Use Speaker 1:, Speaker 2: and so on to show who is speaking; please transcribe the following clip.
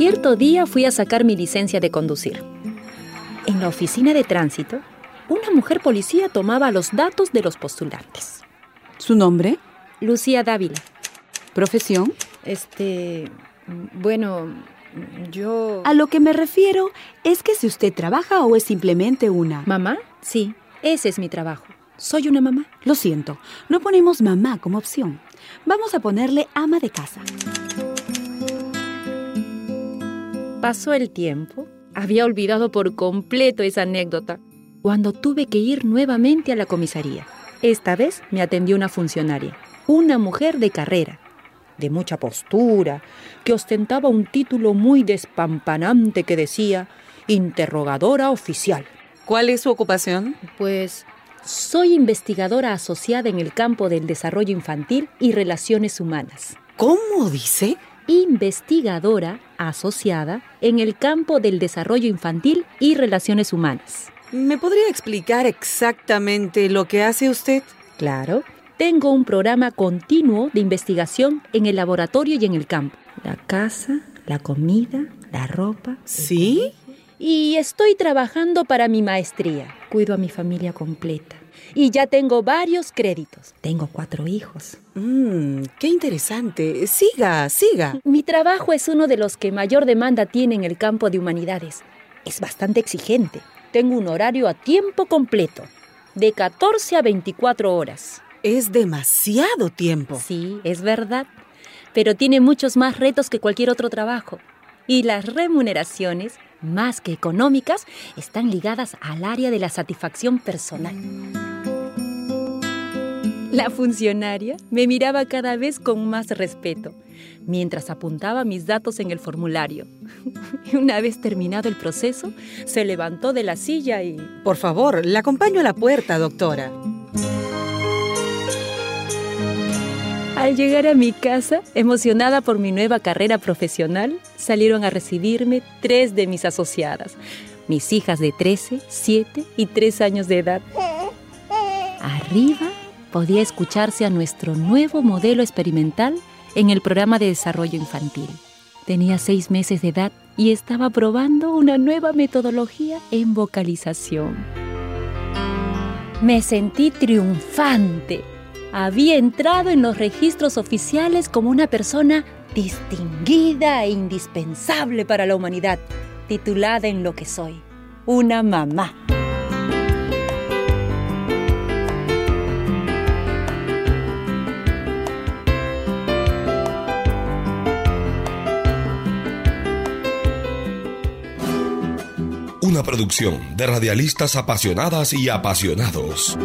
Speaker 1: Cierto día fui a sacar mi licencia de conducir. En la oficina de tránsito, una mujer policía tomaba los datos de los postulantes.
Speaker 2: ¿Su nombre?
Speaker 1: Lucía Dávila.
Speaker 2: ¿Profesión?
Speaker 1: Este, bueno, yo...
Speaker 2: A lo que me refiero es que si usted trabaja o es simplemente una...
Speaker 1: ¿Mamá? Sí, ese es mi trabajo. Soy una mamá.
Speaker 2: Lo siento, no ponemos mamá como opción. Vamos a ponerle ama de casa.
Speaker 1: Pasó el tiempo. Había olvidado por completo esa anécdota. Cuando tuve que ir nuevamente a la comisaría. Esta vez me atendió una funcionaria, una mujer de carrera, de mucha postura, que ostentaba un título muy despampanante que decía interrogadora oficial.
Speaker 2: ¿Cuál es su ocupación?
Speaker 1: Pues soy investigadora asociada en el campo del desarrollo infantil y relaciones humanas.
Speaker 2: ¿Cómo dice?
Speaker 1: Investigadora asociada en el campo del desarrollo infantil y relaciones humanas.
Speaker 2: ¿Me podría explicar exactamente lo que hace usted?
Speaker 1: Claro. Tengo un programa continuo de investigación en el laboratorio y en el campo. La casa, la comida, la ropa.
Speaker 2: ¿Sí?
Speaker 1: Y estoy trabajando para mi maestría. Cuido a mi familia completa. Y ya tengo varios créditos. Tengo cuatro hijos.
Speaker 2: Mmm, qué interesante. Siga, siga.
Speaker 1: Mi trabajo es uno de los que mayor demanda tiene en el campo de humanidades. Es bastante exigente. Tengo un horario a tiempo completo, de 14 a 24 horas.
Speaker 2: Es demasiado tiempo.
Speaker 1: Sí, es verdad, pero tiene muchos más retos que cualquier otro trabajo. Y las remuneraciones, más que económicas, están ligadas al área de la satisfacción personal. La funcionaria me miraba cada vez con más respeto, mientras apuntaba mis datos en el formulario. Y una vez terminado el proceso, se levantó de la silla y...
Speaker 2: Por favor, la acompaño a la puerta, doctora.
Speaker 1: Al llegar a mi casa, emocionada por mi nueva carrera profesional, salieron a recibirme tres de mis asociadas, mis hijas de 13, 7 y 3 años de edad. Arriba podía escucharse a nuestro nuevo modelo experimental en el programa de desarrollo infantil. Tenía seis meses de edad y estaba probando una nueva metodología en vocalización. Me sentí triunfante. Había entrado en los registros oficiales como una persona distinguida e indispensable para la humanidad, titulada en lo que soy, una mamá.
Speaker 3: Una producción de radialistas apasionadas y apasionados.